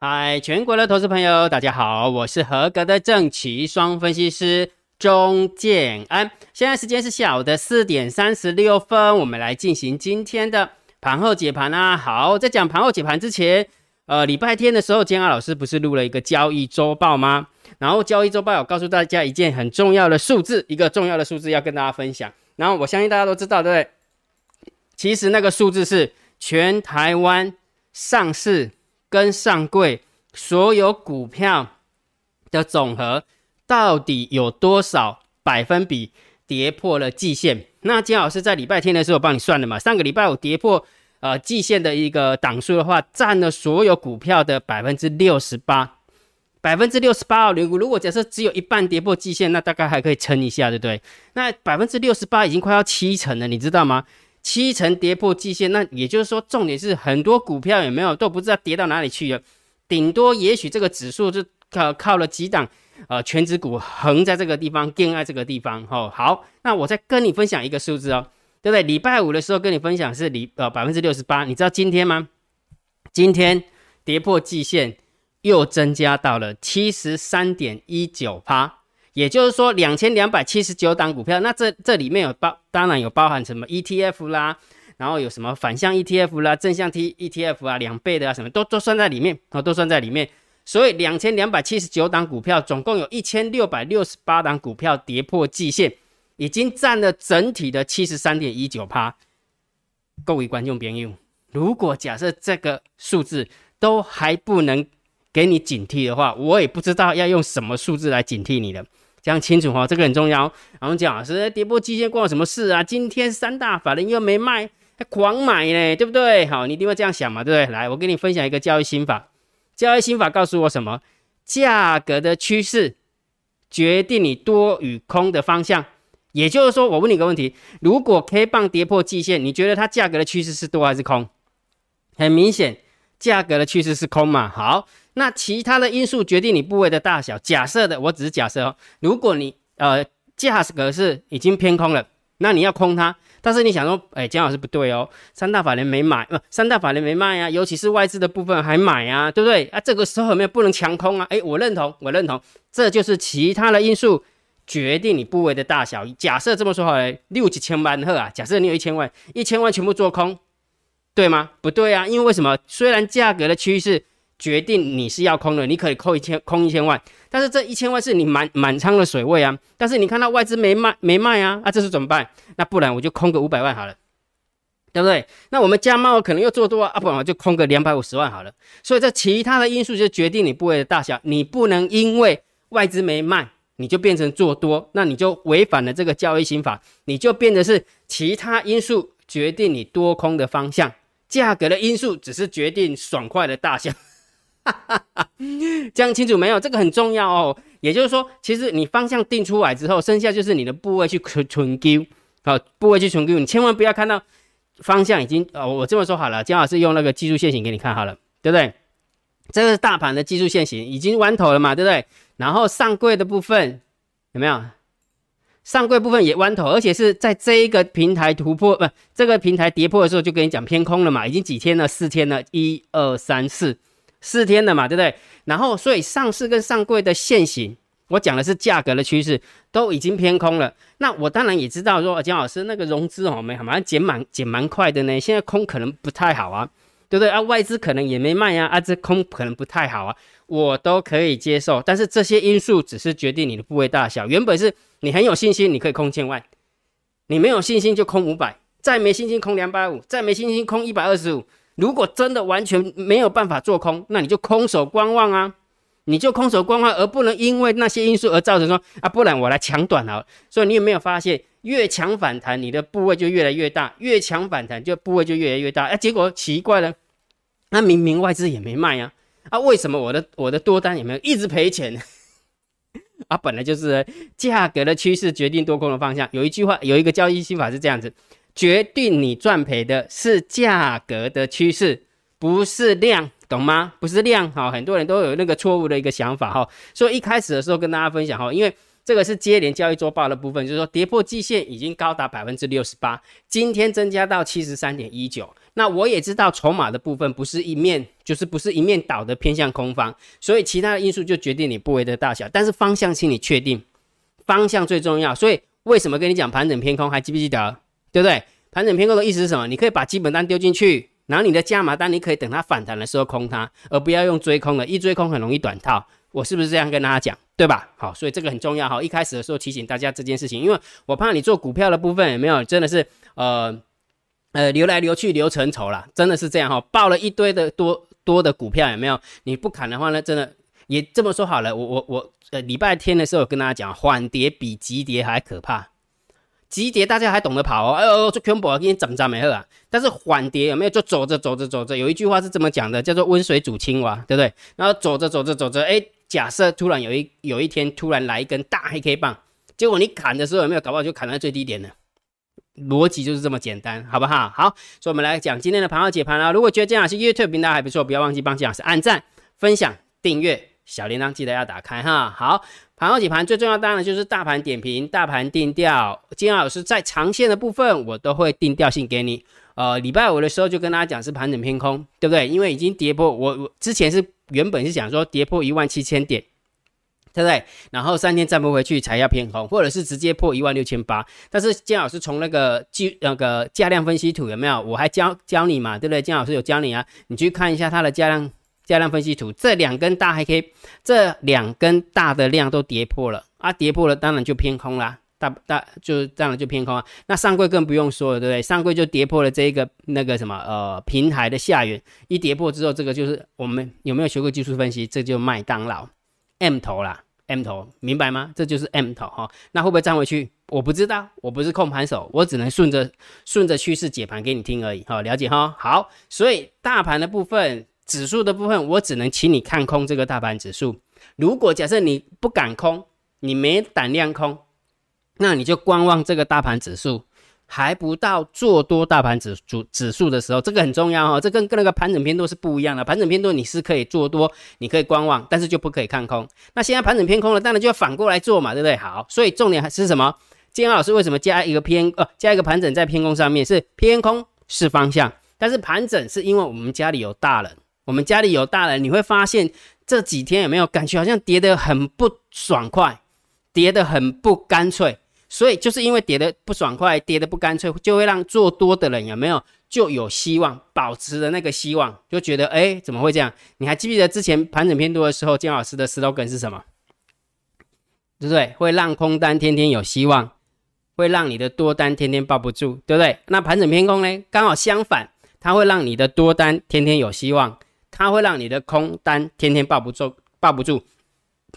嗨，全国的投资朋友，大家好，我是合格的正奇双分析师钟建安。现在时间是下午的四点三十六分，我们来进行今天的盘后解盘啊。好，在讲盘后解盘之前，呃，礼拜天的时候，建安老师不是录了一个交易周报吗？然后交易周报有告诉大家一件很重要的数字，一个重要的数字要跟大家分享。然后我相信大家都知道，对不对？其实那个数字是全台湾上市。跟上柜所有股票的总和到底有多少百分比跌破了季线？那金老师在礼拜天的时候帮你算了嘛？上个礼拜五跌破呃季线的一个档数的话，占了所有股票的百分之六十八，百分之六十八哦。如如果假设只有一半跌破季线，那大概还可以撑一下，对不对？那百分之六十八已经快要七成了，你知道吗？七成跌破季线，那也就是说，重点是很多股票有没有都不知道跌到哪里去了，顶多也许这个指数就靠靠了几档呃全指股横在这个地方，定在这个地方。哦，好，那我再跟你分享一个数字哦，对不对？礼拜五的时候跟你分享是礼呃百分之六十八，你知道今天吗？今天跌破季线又增加到了七十三点一九趴。也就是说，两千两百七十九档股票，那这这里面有包，当然有包含什么 ETF 啦，然后有什么反向 ETF 啦、正向 T ETF 啊，两倍的啊，什么都都算在里面啊，都算在里面。所以两千两百七十九档股票，总共有一千六百六十八档股票跌破季线，已经占了整体的七十三点一九趴。各位观众朋友，如果假设这个数字都还不能给你警惕的话，我也不知道要用什么数字来警惕你了。讲清楚哈，这个很重要。然后蒋老师，跌破季线关我什么事啊？今天三大法人又没卖，还狂买呢，对不对？好，你一定会这样想嘛，对不对？来，我跟你分享一个交易心法。交易心法告诉我什么？价格的趋势决定你多与空的方向。也就是说，我问你个问题：如果 K 棒跌破季线，你觉得它价格的趋势是多还是空？很明显，价格的趋势是空嘛。好。那其他的因素决定你部位的大小。假设的，我只是假设哦。如果你呃价格是已经偏空了，那你要空它。但是你想说，哎，姜老师不对哦，三大法人没买，不，三大法人没卖啊，尤其是外资的部分还买啊，对不对？啊，这个时候有没有不能强空啊？哎，我认同，我认同，这就是其他的因素决定你部位的大小。假设这么说好了，六几千万赫啊，假设你有一千万，一千万全部做空，对吗？不对啊，因为为什么？虽然价格的趋势。决定你是要空的，你可以扣一千空一千万，但是这一千万是你满满仓的水位啊。但是你看到外资没卖没卖啊，啊，这是怎么办？那不然我就空个五百万好了，对不对？那我们加猫可能又做多啊，不然我就空个两百五十万好了。所以这其他的因素就决定你部位的大小，你不能因为外资没卖，你就变成做多，那你就违反了这个交易心法，你就变得是其他因素决定你多空的方向，价格的因素只是决定爽快的大小。这样清楚没有？这个很重要哦。也就是说，其实你方向定出来之后，剩下就是你的部位去存存 Q，好，部位去存 Q，你千万不要看到方向已经哦，我这么说好了，姜老师用那个技术线型给你看好了，对不对？这个是大盘的技术线型，已经弯头了嘛，对不对？然后上柜的部分有没有？上柜部分也弯头，而且是在这一个平台突破，不，这个平台跌破的时候就跟你讲偏空了嘛，已经几天了，四天了，一二三四。四天的嘛，对不对？然后，所以上市跟上柜的现行，我讲的是价格的趋势都已经偏空了。那我当然也知道说，姜老师那个融资哦，没好像减蛮减蛮快的呢。现在空可能不太好啊，对不对啊？外资可能也没卖呀，啊，这空可能不太好啊，我都可以接受。但是这些因素只是决定你的部位大小。原本是你很有信心，你可以空千万；你没有信心就空五百，再没信心空两百五，再没信心空一百二十五。如果真的完全没有办法做空，那你就空手观望啊，你就空手观望，而不能因为那些因素而造成说啊，不然我来抢短了。所以你有没有发现，越强反弹，你的部位就越来越大；越强反弹，就部位就越来越大。啊，结果奇怪了，那明明外资也没卖啊，啊，为什么我的我的多单也没有一直赔钱呢？啊，本来就是价格的趋势决定多空的方向。有一句话，有一个交易心法是这样子。决定你赚赔的是价格的趋势，不是量，懂吗？不是量，哈，很多人都有那个错误的一个想法，哈。所以一开始的时候跟大家分享，哈，因为这个是接连交易周报的部分，就是说跌破季线已经高达百分之六十八，今天增加到七十三点一九。那我也知道筹码的部分不是一面，就是不是一面倒的偏向空方，所以其他的因素就决定你部位的大小。但是方向请你确定，方向最重要。所以为什么跟你讲盘整偏空，还记不记得？对不对？盘整偏空的意思是什么？你可以把基本单丢进去，然后你的加码单你可以等它反弹的时候空它，而不要用追空的，一追空很容易短套。我是不是这样跟大家讲？对吧？好，所以这个很重要哈。一开始的时候提醒大家这件事情，因为我怕你做股票的部分有没有真的是呃呃流来流去流成仇了，真的是这样哈。报了一堆的多多的股票有没有？你不砍的话呢，真的也这么说好了。我我我呃礼拜天的时候跟大家讲，缓跌比急跌还可怕。急跌大家还懂得跑哦，哎呦，这全部给你怎么怎没喝啊？但是缓跌有没有？就走着走着走着，有一句话是这么讲的，叫做温水煮青蛙，对不对？然后走着走着走着，哎。假设突然有一有一天突然来一根大黑 K 棒，结果你砍的时候有没有搞不好就砍在最低点呢？逻辑就是这么简单，好不好？好，所以我们来讲今天的盘号解盘啊。如果觉得姜老师 YouTube 频道还不错，不要忘记帮姜老师按赞、分享、订阅，小铃铛记得要打开哈。好，盘后解盘最重要当然就是大盘点评、大盘定调。金老师在长线的部分我都会定调性给你。呃，礼拜五的时候就跟大家讲是盘整偏空，对不对？因为已经跌破，我我之前是。原本是想说跌破一万七千点，对不对？然后三天站不回去才要偏空，或者是直接破一万六千八。但是金老师从那个计那个价量分析图有没有？我还教教你嘛，对不对？金老师有教你啊，你去看一下它的价量价量分析图，这两根大黑 K，这两根大的量都跌破了啊，跌破了当然就偏空啦。大大就这样就偏空啊，那上柜更不用说了，对不对？上柜就跌破了这一个那个什么呃平台的下缘，一跌破之后，这个就是我们有没有学过技术分析？这就麦当劳 M 头啦，M 头明白吗？这就是 M 头哈，那会不会站回去？我不知道，我不是控盘手，我只能顺着顺着趋势解盘给你听而已，好了解哈。好，所以大盘的部分，指数的部分，我只能请你看空这个大盘指数。如果假设你不敢空，你没胆量空。那你就观望这个大盘指数，还不到做多大盘指数指数的时候，这个很重要哦。这跟跟那个盘整偏多是不一样的。盘整偏多你是可以做多，你可以观望，但是就不可以看空。那现在盘整偏空了，当然就要反过来做嘛，对不对？好，所以重点还是什么？金安老师为什么加一个偏呃加一个盘整在偏空上面？是偏空是方向，但是盘整是因为我们家里有大人，我们家里有大人，你会发现这几天有没有感觉好像跌得很不爽快，跌得很不干脆。所以就是因为跌的不爽快，跌的不干脆，就会让做多的人有没有就有希望，保持的那个希望，就觉得哎，怎么会这样？你还记不记得之前盘整偏多的时候，姜老师的 slogan 是什么？对不对？会让空单天天有希望，会让你的多单天天抱不住，对不对？那盘整偏空呢？刚好相反，它会让你的多单天天有希望，它会让你的空单天天抱不住，抱不住。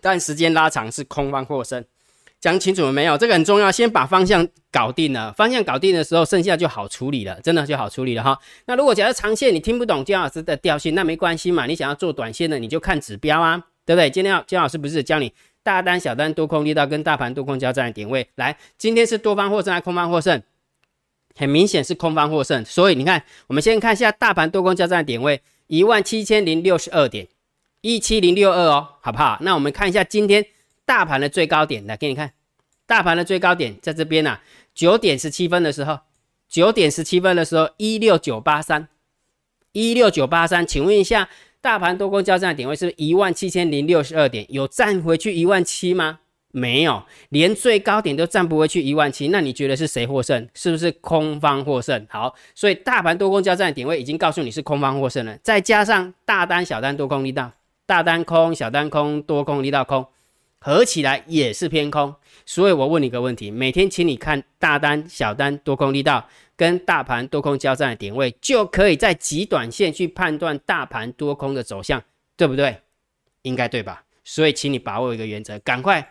但时间拉长是空方获胜。讲清楚了没有？这个很重要，先把方向搞定了。方向搞定的时候，剩下就好处理了，真的就好处理了哈。那如果假设长线你听不懂姜老师的调性，那没关系嘛。你想要做短线的，你就看指标啊，对不对？今天姜老师不是教你大单、小单、多空力道跟大盘多空交战的点位？来，今天是多方获胜还是空方获胜？很明显是空方获胜。所以你看，我们先看一下大盘多空交战的点位，一万七千零六十二点，一七零六二哦，好不好？那我们看一下今天。大盘的最高点来给你看，大盘的最高点在这边呐，九点十七分的时候，九点十七分的时候一六九八三，一六九八三，请问一下，大盘多空交战的点位是一万七千零六十二点，有站回去一万七吗？没有，连最高点都站不回去一万七，那你觉得是谁获胜？是不是空方获胜？好，所以大盘多空交战的点位已经告诉你是空方获胜了，再加上大单、小单多空力道，大单空、小单空、多空力道空。合起来也是偏空，所以我问你一个问题：每天请你看大单、小单、多空力道跟大盘多空交战的点位，就可以在极短线去判断大盘多空的走向，对不对？应该对吧？所以请你把握一个原则，赶快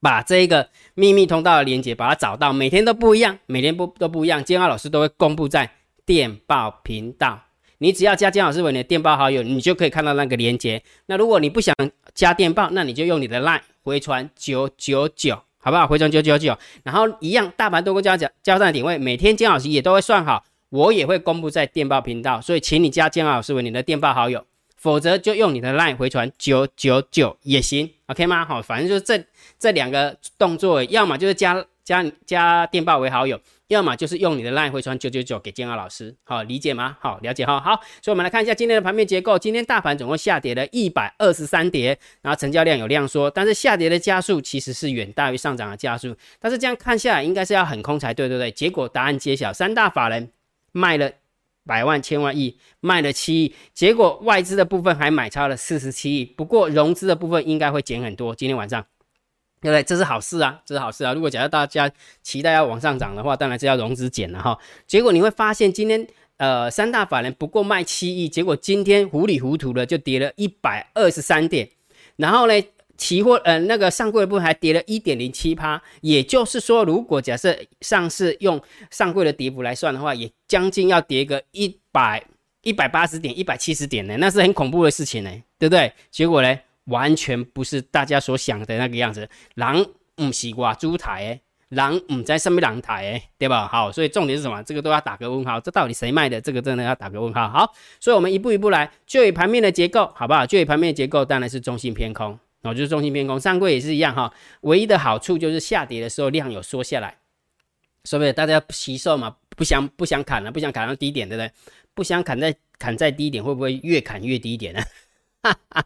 把这一个秘密通道的连接把它找到，每天都不一样，每天不都不一样。金浩老师都会公布在电报频道。你只要加姜老师为你的电报好友，你就可以看到那个链接。那如果你不想加电报，那你就用你的 LINE 回传九九九，好不好？回传九九九，然后一样大盘多空交交交战点位，每天姜老师也都会算好，我也会公布在电报频道。所以请你加姜老师为你的电报好友，否则就用你的 LINE 回传九九九也行，OK 吗？好，反正就是这这两个动作，要么就是加加加电报为好友，要么就是用你的 LINE 回传九九九给建安老师，好理解吗？好了解哈。好，所以我们来看一下今天的盘面结构。今天大盘总共下跌了一百二十三跌，然后成交量有量缩，但是下跌的加速其实是远大于上涨的加速。但是这样看下来，应该是要很空才对，对不对？结果答案揭晓，三大法人卖了百万、千万亿，卖了七亿，结果外资的部分还买超了四十七亿。不过融资的部分应该会减很多，今天晚上。对不对？这是好事啊，这是好事啊。如果假设大家期待要往上涨的话，当然是要融资减了哈。结果你会发现，今天呃三大法人不过卖七亿，结果今天糊里糊涂的就跌了一百二十三点。然后呢，期货呃那个上柜的部分还跌了一点零七趴。也就是说，如果假设上市用上柜的跌幅来算的话，也将近要跌个一百一百八十点、一百七十点呢，那是很恐怖的事情呢，对不对？结果呢？完全不是大家所想的那个样子，狼唔是挂猪台诶，狼唔在上面狼台诶，对吧？好，所以重点是什么？这个都要打个问号，这到底谁卖的？这个真的要打个问号。好，所以我们一步一步来，就以盘面的结构，好不好？就以盘面的结构，当然是中性偏空，哦，就是中性偏空。上柜也是一样哈，唯一的好处就是下跌的时候量有缩下来，所以大家吸售嘛，不想不想砍了，不想砍到低点，对不对？不想砍在砍在低点，会不会越砍越低点呢？哈哈。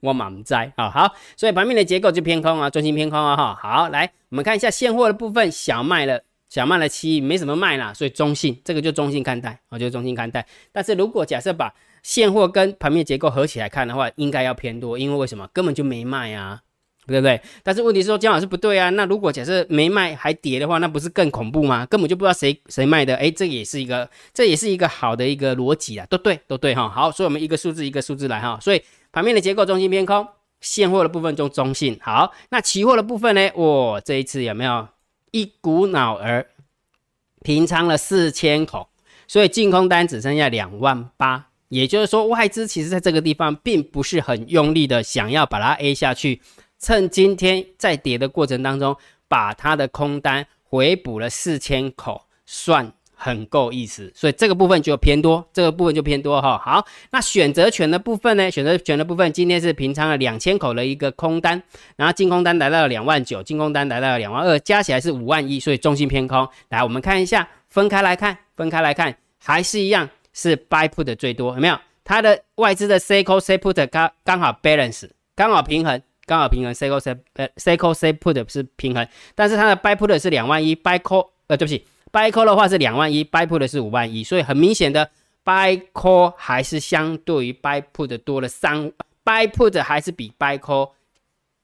我满在啊，好，所以盘面的结构就偏空啊，中心偏空啊，哈，好，来我们看一下现货的部分，小卖了，小卖了七亿，没什么卖啦，所以中性，这个就中性看待，我就中性看待。但是如果假设把现货跟盘面结构合起来看的话，应该要偏多，因为为什么？根本就没卖啊，对不对？但是问题是说姜老师不对啊，那如果假设没卖还跌的话，那不是更恐怖吗？根本就不知道谁谁卖的，哎，这也是一个，这也是一个好的一个逻辑啊，都对，都对哈，好，所以我们一个数字一个数字来哈，所以。盘面的结构中性偏空，现货的部分中中性。好，那期货的部分呢？哇，这一次有没有一股脑儿平仓了四千口，所以净空单只剩下两万八。也就是说，外资其实在这个地方并不是很用力的想要把它 A 下去，趁今天在跌的过程当中，把它的空单回补了四千口，算。很够意思，所以这个部分就偏多，这个部分就偏多哈。好，那选择权的部分呢？选择权的部分今天是平仓了两千口的一个空单，然后净空单来到了两万九，净空单来到了两万二，加起来是五万一，所以中性偏空。来，我们看一下，分开来看，分开来看，还是一样是 buy put 的最多，有没有？它的外资的 C call C put 刚刚好 balance，刚好平衡，刚好平衡 C call C 呃 C call C put 是平衡，但是它的 buy put 是两万一，buy call 呃对不起。Buy call 的话是两万一，buy put 的是五万一，所以很明显的，buy call 还是相对于 buy put 多了三，buy put 还是比 buy call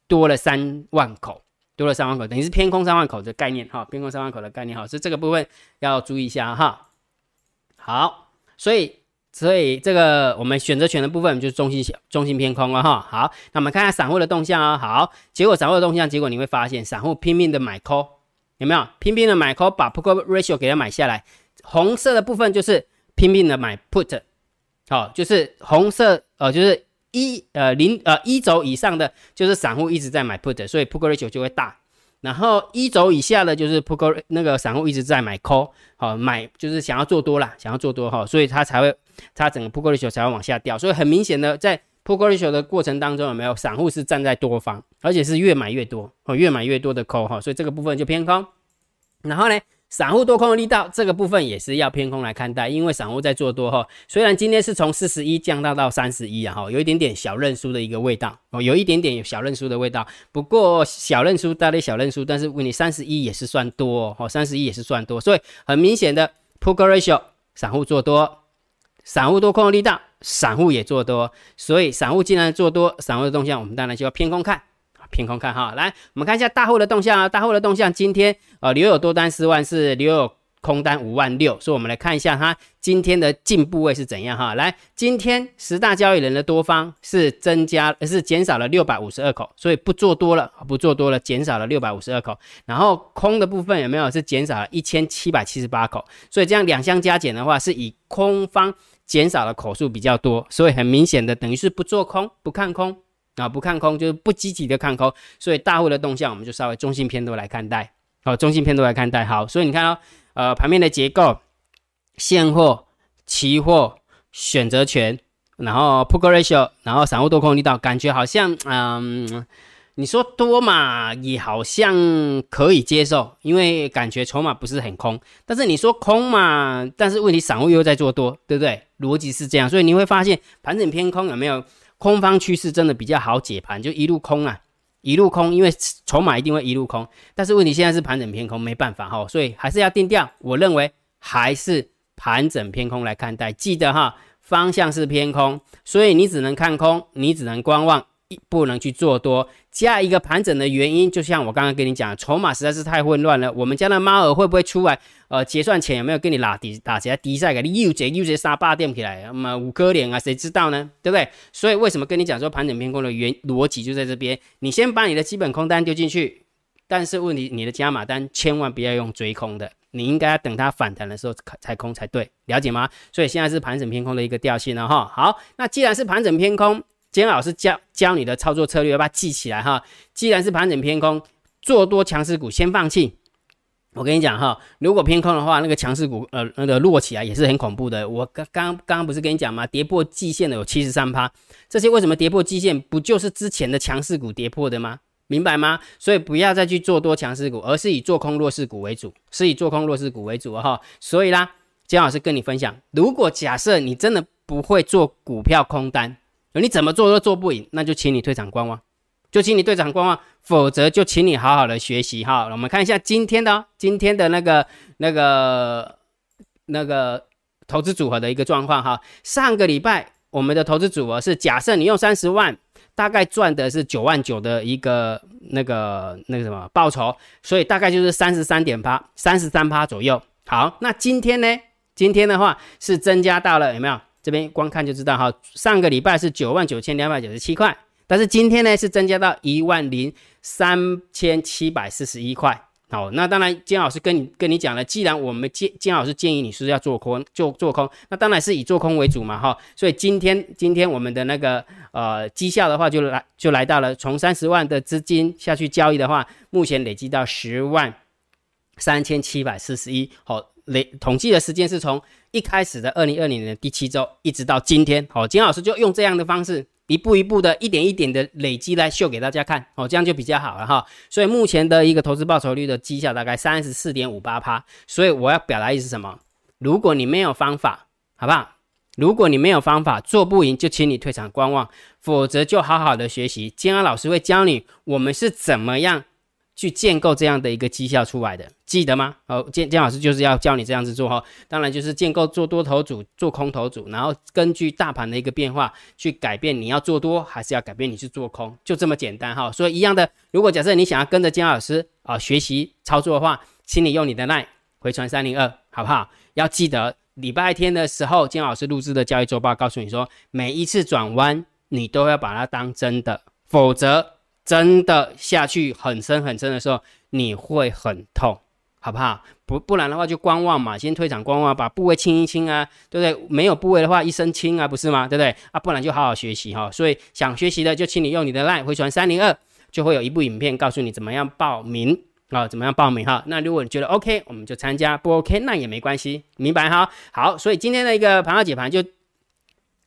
多了三万口，多了三万口，等于是偏空三万口的概念哈，偏空三万口的概念哈，所以这个部分要注意一下哈。好，所以所以这个我们选择权的部分就是中心中心偏空了哈。好，那我们看下散户的动向啊。好，结果散户的动向，结果你会发现散户拼命的买 call。有没有拼命的买 call，把 put ratio 给它买下来？红色的部分就是拼命的买 put，好，就是红色，呃，就是一呃零呃一轴以上的，就是散户一直在买 put，所以 put ratio 就会大。然后一轴以下的，就是 put 那个散户一直在买 call，好，买就是想要做多啦，想要做多哈，所以它才会，它整个 put ratio 才会往下掉。所以很明显的，在 put ratio 的过程当中，有没有散户是站在多方，而且是越买越多，哦，越买越多的 call 哈，所以这个部分就偏空。然后呢，散户多空的力道这个部分也是要偏空来看待，因为散户在做多哈。虽然今天是从四十一降到到三十一啊，哈，有一点点小认输的一个味道哦，有一点点有小认输的味道。不过小认输，大概小认输，但是问你三十一也是算多哦，三十一也是算多，所以很明显的 p u t ratio，散户做多，散户多空的力道，散户也做多，所以散户既然做多，散户的动向我们当然就要偏空看。偏空看哈，来我们看一下大户的动向啊，大户的动向今天呃留有多单四万是留有空单五万六，所以我们来看一下它今天的进步位是怎样哈。来，今天十大交易人的多方是增加是减少了六百五十二口，所以不做多了，不做多了，减少了六百五十二口。然后空的部分有没有是减少了一千七百七十八口，所以这样两相加减的话，是以空方减少的口数比较多，所以很明显的等于是不做空，不看空。啊，不看空就是不积极的看空，所以大户的动向我们就稍微中性偏多来看待，好，中性偏多来看待，好，所以你看哦，呃，盘面的结构，现货、期货、选择权，然后 put ratio，然后散户多空力道，感觉好像，嗯，你说多嘛，也好像可以接受，因为感觉筹码不是很空。但是你说空嘛，但是问题散户又在做多，对不对？逻辑是这样，所以你会发现盘整偏空有没有空方趋势真的比较好解盘，就一路空啊，一路空，因为筹码一定会一路空。但是问题现在是盘整偏空，没办法哈，所以还是要定调。我认为还是盘整偏空来看待，记得哈，方向是偏空，所以你只能看空，你只能观望。不能去做多，加一个盘整的原因，就像我刚刚跟你讲，筹码实在是太混乱了。我们家的猫儿会不会出来？呃，结算前有没有跟你拉底打起来低赛给你又结又结杀八点起来？那么五颗脸啊，谁知道呢？对不对？所以为什么跟你讲说盘整偏空的原逻辑就在这边？你先把你的基本空单丢进去，但是问题你的加码单千万不要用追空的，你应该等它反弹的时候才空才对，了解吗？所以现在是盘整偏空的一个调性了哈。好，那既然是盘整偏空。今天老师教教你的操作策略，要不要记起来哈？既然是盘整偏空，做多强势股先放弃。我跟你讲哈，如果偏空的话，那个强势股呃那个落起来也是很恐怖的。我刚刚刚刚不是跟你讲吗？跌破季线的有七十三趴，这些为什么跌破季线？不就是之前的强势股跌破的吗？明白吗？所以不要再去做多强势股，而是以做空弱势股为主，是以做空弱势股为主哈。所以啦，姜老师跟你分享，如果假设你真的不会做股票空单。你怎么做都做不赢，那就请你退场观望，就请你退场观望，否则就请你好好的学习哈。我们看一下今天的今天的那个那个那个投资组合的一个状况哈。上个礼拜我们的投资组合是假设你用三十万，大概赚的是九万九的一个那个那个什么报酬，所以大概就是三十三点八三十三趴左右。好，那今天呢？今天的话是增加到了有没有？这边光看就知道哈，上个礼拜是九万九千两百九十七块，但是今天呢是增加到一万零三千七百四十一块。好，那当然金老师跟你跟你讲了，既然我们金金老师建议你是要做空，就做空，那当然是以做空为主嘛哈。所以今天今天我们的那个呃绩效的话，就来就来到了从三十万的资金下去交易的话，目前累积到十万三千七百四十一。好。累统计的时间是从一开始的二零二零年的第七周，一直到今天。好，金老师就用这样的方式，一步一步的，一点一点的累积来秀给大家看。哦，这样就比较好了哈。所以目前的一个投资报酬率的绩效大概三十四点五八趴。所以我要表达意思是什么？如果你没有方法，好不好？如果你没有方法做不赢，就请你退场观望，否则就好好的学习。金安老师会教你，我们是怎么样。去建构这样的一个绩效出来的，记得吗？哦，建建老师就是要教你这样子做哈。当然就是建构做多头组、做空头组，然后根据大盘的一个变化去改变你要做多还是要改变你去做空，就这么简单哈。所以一样的，如果假设你想要跟着姜老师啊学习操作的话，请你用你的 line 回传三零二，好不好？要记得礼拜天的时候，姜老师录制的交易周报告诉你说，每一次转弯你都要把它当真的，否则。真的下去很深很深的时候，你会很痛，好不好？不不然的话就观望嘛，先退场观望，把部位清一清啊，对不对？没有部位的话一身轻啊，不是吗？对不对？啊，不然就好好学习哈。所以想学习的就请你用你的 line 回传三零二，就会有一部影片告诉你怎么样报名啊，怎么样报名哈。那如果你觉得 OK，我们就参加；不 OK，那也没关系，明白哈？好，所以今天的一个盘号解盘就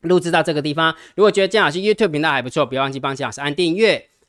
录制到这个地方。如果觉得姜老师 YouTube 频道还不错，不要忘记帮姜老师按订阅。